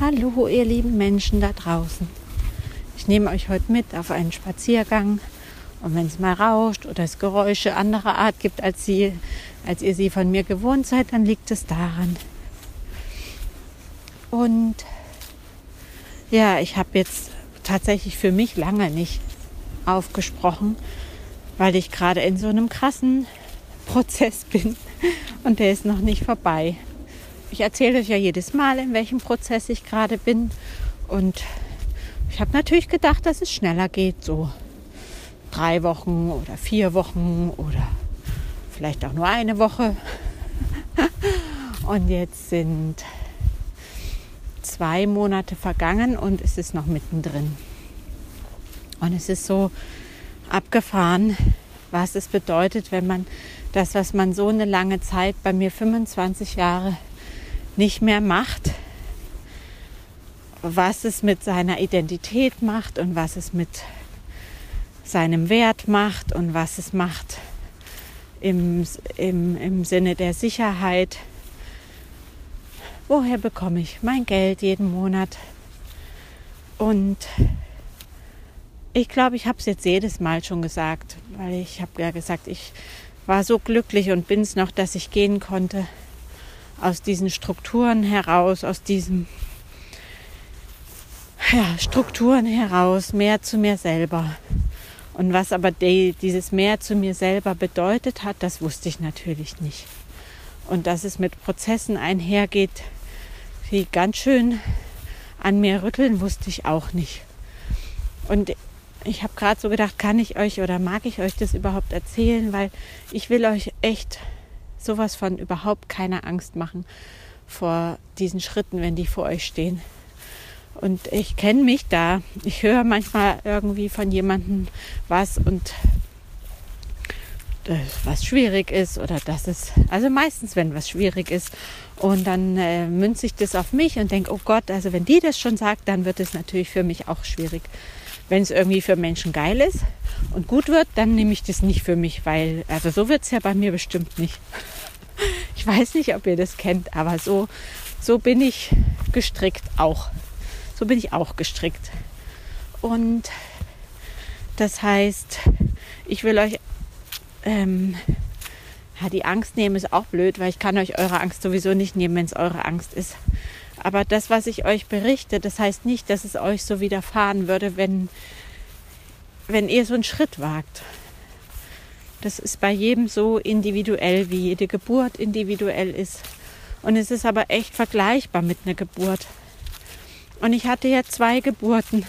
Hallo, ihr lieben Menschen da draußen. Ich nehme euch heute mit auf einen Spaziergang. Und wenn es mal rauscht oder es Geräusche anderer Art gibt, als, sie, als ihr sie von mir gewohnt seid, dann liegt es daran. Und ja, ich habe jetzt tatsächlich für mich lange nicht aufgesprochen, weil ich gerade in so einem krassen Prozess bin und der ist noch nicht vorbei. Ich erzähle euch ja jedes Mal, in welchem Prozess ich gerade bin und ich habe natürlich gedacht, dass es schneller geht, so drei Wochen oder vier Wochen oder vielleicht auch nur eine Woche. Und jetzt sind zwei Monate vergangen und es ist noch mittendrin. Und es ist so abgefahren, was es bedeutet, wenn man das, was man so eine lange Zeit, bei mir 25 Jahre, nicht mehr macht, was es mit seiner Identität macht und was es mit seinem Wert macht und was es macht im, im, im Sinne der Sicherheit. Woher bekomme ich mein Geld jeden Monat? Und ich glaube, ich habe es jetzt jedes Mal schon gesagt, weil ich habe ja gesagt, ich war so glücklich und bin es noch, dass ich gehen konnte aus diesen Strukturen heraus, aus diesen ja, Strukturen heraus, mehr zu mir selber. Und was aber die, dieses mehr zu mir selber bedeutet hat, das wusste ich natürlich nicht. Und dass es mit Prozessen einhergeht, die ganz schön an mir rütteln, wusste ich auch nicht. Und ich habe gerade so gedacht, kann ich euch oder mag ich euch das überhaupt erzählen, weil ich will euch echt sowas von überhaupt keine Angst machen vor diesen Schritten, wenn die vor euch stehen. Und ich kenne mich da. Ich höre manchmal irgendwie von jemandem was und was schwierig ist oder dass es, also meistens, wenn was schwierig ist. Und dann äh, münze ich das auf mich und denke, oh Gott, also wenn die das schon sagt, dann wird es natürlich für mich auch schwierig. Wenn es irgendwie für Menschen geil ist und gut wird, dann nehme ich das nicht für mich, weil, also so wird es ja bei mir bestimmt nicht. Ich weiß nicht, ob ihr das kennt, aber so, so bin ich gestrickt auch. So bin ich auch gestrickt. Und das heißt, ich will euch ähm, ja, die Angst nehmen ist auch blöd, weil ich kann euch eure Angst sowieso nicht nehmen, wenn es eure Angst ist. Aber das, was ich euch berichte, das heißt nicht, dass es euch so widerfahren würde, wenn, wenn ihr so einen Schritt wagt. Das ist bei jedem so individuell, wie jede Geburt individuell ist. Und es ist aber echt vergleichbar mit einer Geburt. Und ich hatte ja zwei Geburten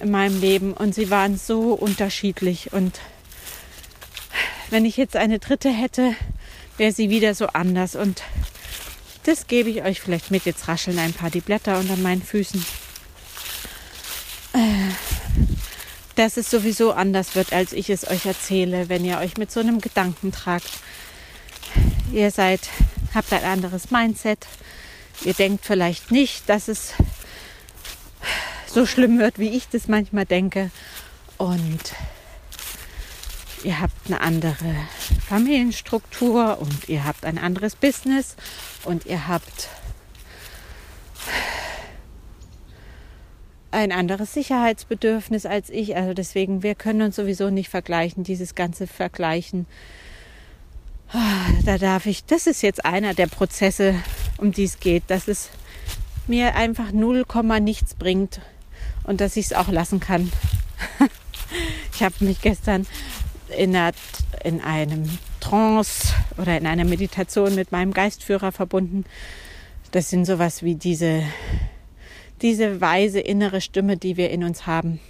in meinem Leben und sie waren so unterschiedlich. Und wenn ich jetzt eine dritte hätte, wäre sie wieder so anders. Und das gebe ich euch vielleicht mit. Jetzt rascheln ein paar die Blätter unter meinen Füßen. Äh, dass es sowieso anders wird, als ich es euch erzähle, wenn ihr euch mit so einem Gedanken tragt. Ihr seid, habt ein anderes Mindset. Ihr denkt vielleicht nicht, dass es so schlimm wird, wie ich das manchmal denke. Und ihr habt eine andere Familienstruktur und ihr habt ein anderes Business und ihr habt ein anderes Sicherheitsbedürfnis als ich. Also deswegen, wir können uns sowieso nicht vergleichen. Dieses ganze Vergleichen, da darf ich, das ist jetzt einer der Prozesse, um die es geht, dass es mir einfach 0, nichts bringt und dass ich es auch lassen kann. ich habe mich gestern in, einer, in einem Trance oder in einer Meditation mit meinem Geistführer verbunden. Das sind sowas wie diese, diese weise innere Stimme, die wir in uns haben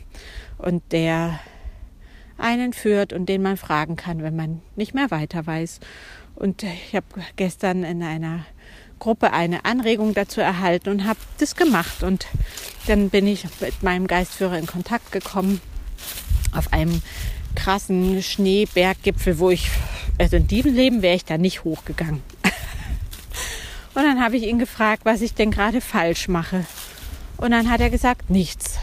und der einen führt und den man fragen kann, wenn man nicht mehr weiter weiß. Und ich habe gestern in einer Gruppe eine Anregung dazu erhalten und habe das gemacht. Und dann bin ich mit meinem Geistführer in Kontakt gekommen auf einem krassen Schneeberggipfel, wo ich, also in diesem Leben wäre ich da nicht hochgegangen. Und dann habe ich ihn gefragt, was ich denn gerade falsch mache. Und dann hat er gesagt, nichts.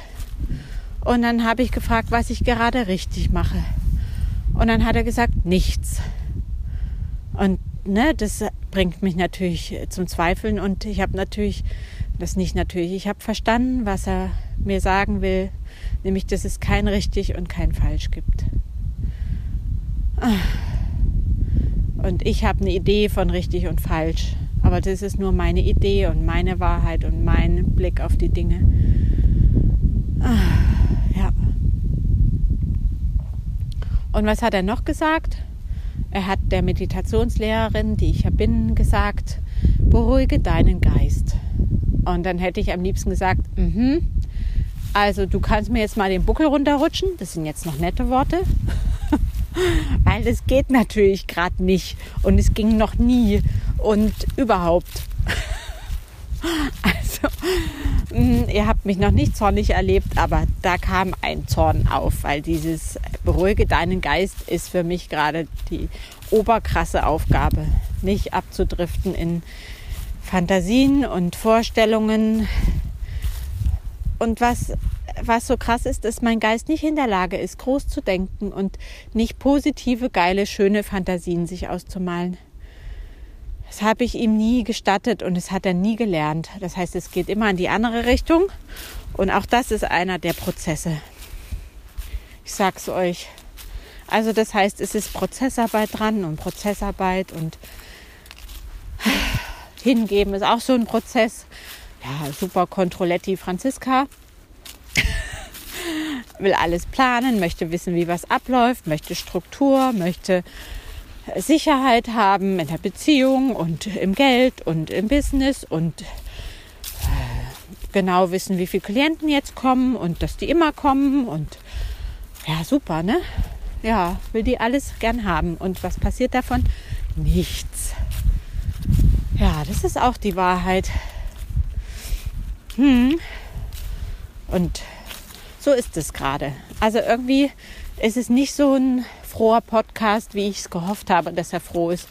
Und dann habe ich gefragt, was ich gerade richtig mache. Und dann hat er gesagt, nichts. Und ne, das bringt mich natürlich zum Zweifeln und ich habe natürlich Das nicht natürlich. Ich habe verstanden, was er mir sagen will, nämlich, dass es kein richtig und kein falsch gibt. Und ich habe eine Idee von richtig und falsch. Aber das ist nur meine Idee und meine Wahrheit und mein Blick auf die Dinge. Ja. Und was hat er noch gesagt? Er hat der Meditationslehrerin, die ich ja bin, gesagt, beruhige deinen Geist. Und dann hätte ich am liebsten gesagt, mhm. Also du kannst mir jetzt mal den Buckel runterrutschen. Das sind jetzt noch nette Worte. Weil das geht natürlich gerade nicht. Und es ging noch nie. Und überhaupt. Also, mm, ihr habt mich noch nicht zornig erlebt, aber da kam ein Zorn auf, weil dieses Beruhige deinen Geist ist für mich gerade die oberkrasse Aufgabe. Nicht abzudriften in Fantasien und Vorstellungen. Und was, was so krass ist, dass mein Geist nicht in der Lage ist, groß zu denken und nicht positive, geile, schöne Fantasien sich auszumalen. Das habe ich ihm nie gestattet und das hat er nie gelernt. Das heißt, es geht immer in die andere Richtung. Und auch das ist einer der Prozesse. Ich sag's euch. Also das heißt, es ist Prozessarbeit dran und Prozessarbeit und hingeben ist auch so ein Prozess. Ja, super Controletti Franziska. Will alles planen, möchte wissen, wie was abläuft, möchte Struktur, möchte Sicherheit haben in der Beziehung und im Geld und im Business und äh, genau wissen, wie viele Klienten jetzt kommen und dass die immer kommen und ja, super, ne? Ja, will die alles gern haben. Und was passiert davon? Nichts. Ja, das ist auch die Wahrheit. Hm. Und so ist es gerade. Also irgendwie ist es nicht so ein froher Podcast, wie ich es gehofft habe, dass er froh ist.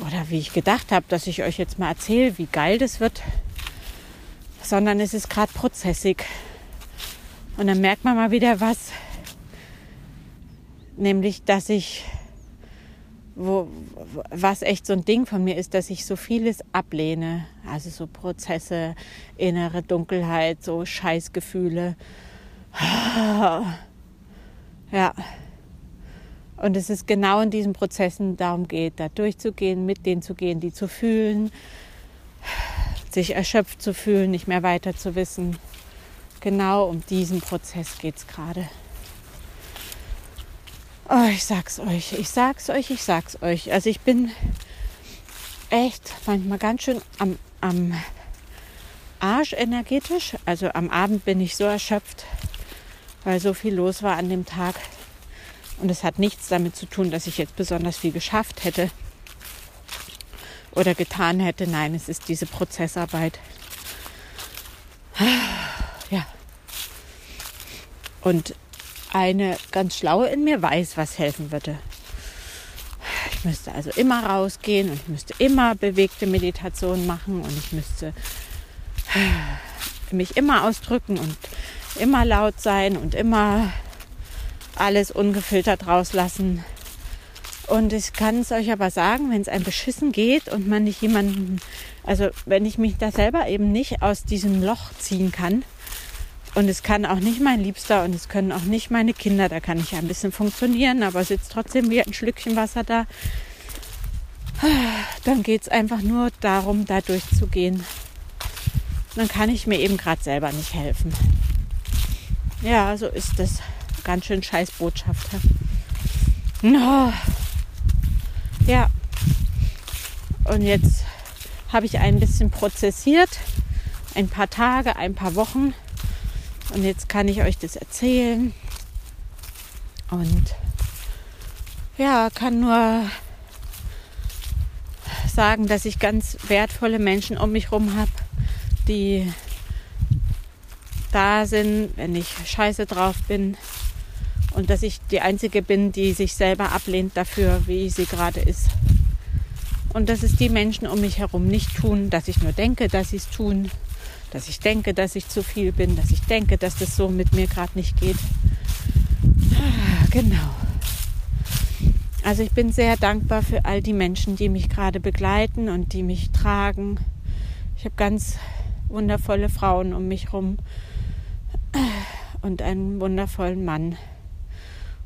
Oder wie ich gedacht habe, dass ich euch jetzt mal erzähle, wie geil das wird. Sondern es ist gerade prozessig. Und dann merkt man mal wieder was. Nämlich, dass ich wo, was echt so ein Ding von mir ist, dass ich so vieles ablehne. Also so Prozesse, innere Dunkelheit, so Scheißgefühle. Ja. Und es ist genau in diesen Prozessen darum geht, da durchzugehen, mit denen zu gehen, die zu fühlen, sich erschöpft zu fühlen, nicht mehr weiter zu wissen. Genau um diesen Prozess geht es gerade. Oh, ich sag's euch, ich sag's euch, ich sag's euch. Also ich bin echt manchmal ganz schön am, am Arsch energetisch. Also am Abend bin ich so erschöpft, weil so viel los war an dem Tag. Und es hat nichts damit zu tun, dass ich jetzt besonders viel geschafft hätte oder getan hätte. Nein, es ist diese Prozessarbeit. Ja. Und eine ganz schlaue in mir weiß, was helfen würde. Ich müsste also immer rausgehen und ich müsste immer bewegte Meditation machen und ich müsste mich immer ausdrücken und immer laut sein und immer alles ungefiltert rauslassen. Und ich kann es euch aber sagen, wenn es einem beschissen geht und man nicht jemanden, also wenn ich mich da selber eben nicht aus diesem Loch ziehen kann, und es kann auch nicht mein Liebster und es können auch nicht meine Kinder. Da kann ich ja ein bisschen funktionieren, aber sitzt trotzdem wie ein Schlückchen Wasser da. Dann geht es einfach nur darum, da durchzugehen. Dann kann ich mir eben gerade selber nicht helfen. Ja, so ist es. Ganz schön scheiß Botschaft. Oh. Ja. Und jetzt habe ich ein bisschen prozessiert. Ein paar Tage, ein paar Wochen und jetzt kann ich euch das erzählen. Und ja, kann nur sagen, dass ich ganz wertvolle Menschen um mich herum habe, die da sind, wenn ich scheiße drauf bin. Und dass ich die Einzige bin, die sich selber ablehnt dafür, wie sie gerade ist. Und dass es die Menschen um mich herum nicht tun, dass ich nur denke, dass sie es tun dass ich denke, dass ich zu viel bin, dass ich denke, dass das so mit mir gerade nicht geht. Ah, genau. Also ich bin sehr dankbar für all die Menschen, die mich gerade begleiten und die mich tragen. Ich habe ganz wundervolle Frauen um mich herum und einen wundervollen Mann.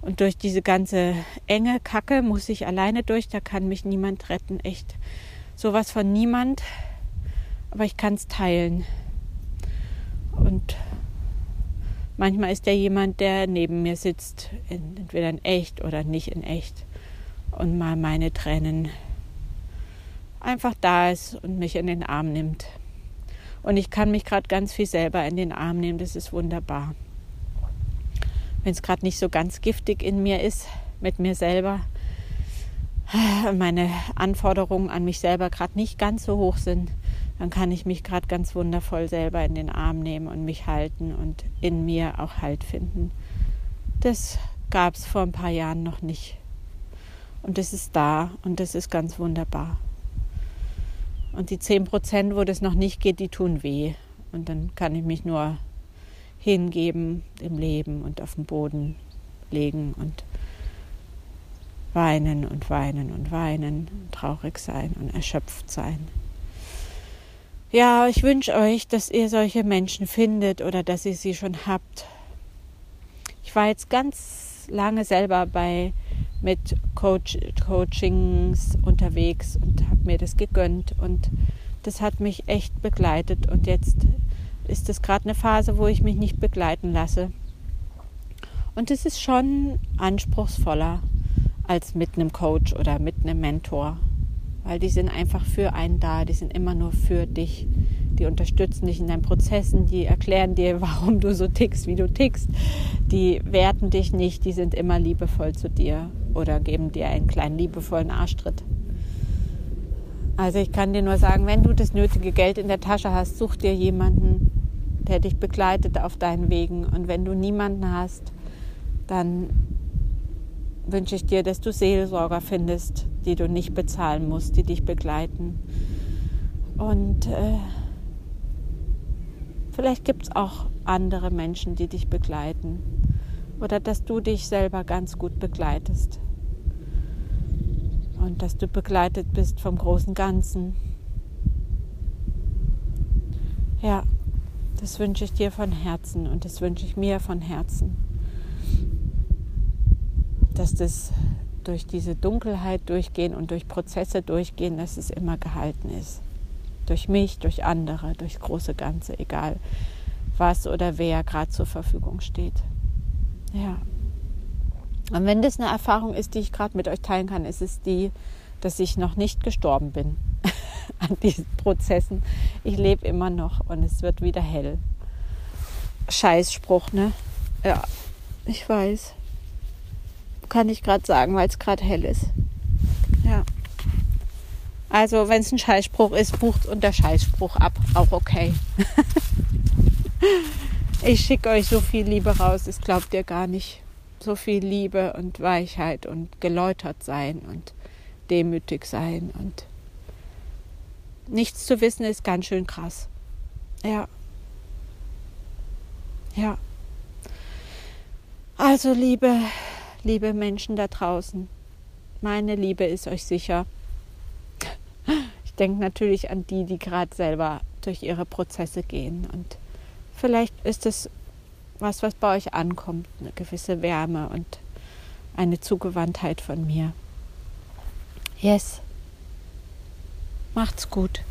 Und durch diese ganze enge Kacke muss ich alleine durch, da kann mich niemand retten, echt. Sowas von niemand, aber ich kann es teilen. Und manchmal ist da jemand, der neben mir sitzt, entweder in echt oder nicht in echt, und mal meine Tränen einfach da ist und mich in den Arm nimmt. Und ich kann mich gerade ganz viel selber in den Arm nehmen, das ist wunderbar. Wenn es gerade nicht so ganz giftig in mir ist, mit mir selber, meine Anforderungen an mich selber gerade nicht ganz so hoch sind, dann kann ich mich gerade ganz wundervoll selber in den Arm nehmen und mich halten und in mir auch Halt finden. Das gab es vor ein paar Jahren noch nicht. Und das ist da und das ist ganz wunderbar. Und die 10 Prozent, wo das noch nicht geht, die tun weh. Und dann kann ich mich nur hingeben im Leben und auf den Boden legen und weinen und weinen und weinen, traurig sein und erschöpft sein. Ja, ich wünsche euch, dass ihr solche Menschen findet oder dass ihr sie schon habt. Ich war jetzt ganz lange selber bei mit Coach, Coachings unterwegs und habe mir das gegönnt und das hat mich echt begleitet und jetzt ist es gerade eine Phase, wo ich mich nicht begleiten lasse. Und es ist schon anspruchsvoller als mit einem Coach oder mit einem Mentor, weil die sind einfach für einen da, die sind immer nur für dich die unterstützen dich in deinen Prozessen, die erklären dir, warum du so tickst, wie du tickst, die werten dich nicht, die sind immer liebevoll zu dir oder geben dir einen kleinen liebevollen Arschtritt. Also ich kann dir nur sagen, wenn du das nötige Geld in der Tasche hast, such dir jemanden, der dich begleitet auf deinen Wegen. Und wenn du niemanden hast, dann wünsche ich dir, dass du Seelsorger findest, die du nicht bezahlen musst, die dich begleiten. Und äh, Vielleicht gibt es auch andere Menschen, die dich begleiten. Oder dass du dich selber ganz gut begleitest. Und dass du begleitet bist vom großen Ganzen. Ja, das wünsche ich dir von Herzen und das wünsche ich mir von Herzen. Dass das durch diese Dunkelheit durchgehen und durch Prozesse durchgehen, dass es immer gehalten ist durch mich, durch andere, durchs große Ganze, egal was oder wer gerade zur Verfügung steht. Ja. Und wenn das eine Erfahrung ist, die ich gerade mit euch teilen kann, ist es die, dass ich noch nicht gestorben bin an diesen Prozessen. Ich lebe immer noch und es wird wieder hell. Scheißspruch, ne? Ja, ich weiß. Kann ich gerade sagen, weil es gerade hell ist. Ja. Also wenn es ein Scheißspruch ist, bucht unter Scheißspruch ab. Auch okay. ich schicke euch so viel Liebe raus, das glaubt ihr gar nicht. So viel Liebe und Weichheit und geläutert sein und demütig sein und nichts zu wissen ist ganz schön krass. Ja. Ja. Also liebe, liebe Menschen da draußen, meine Liebe ist euch sicher. Ich denke natürlich an die, die gerade selber durch ihre Prozesse gehen. Und vielleicht ist es was, was bei euch ankommt, eine gewisse Wärme und eine Zugewandtheit von mir. Yes. Macht's gut.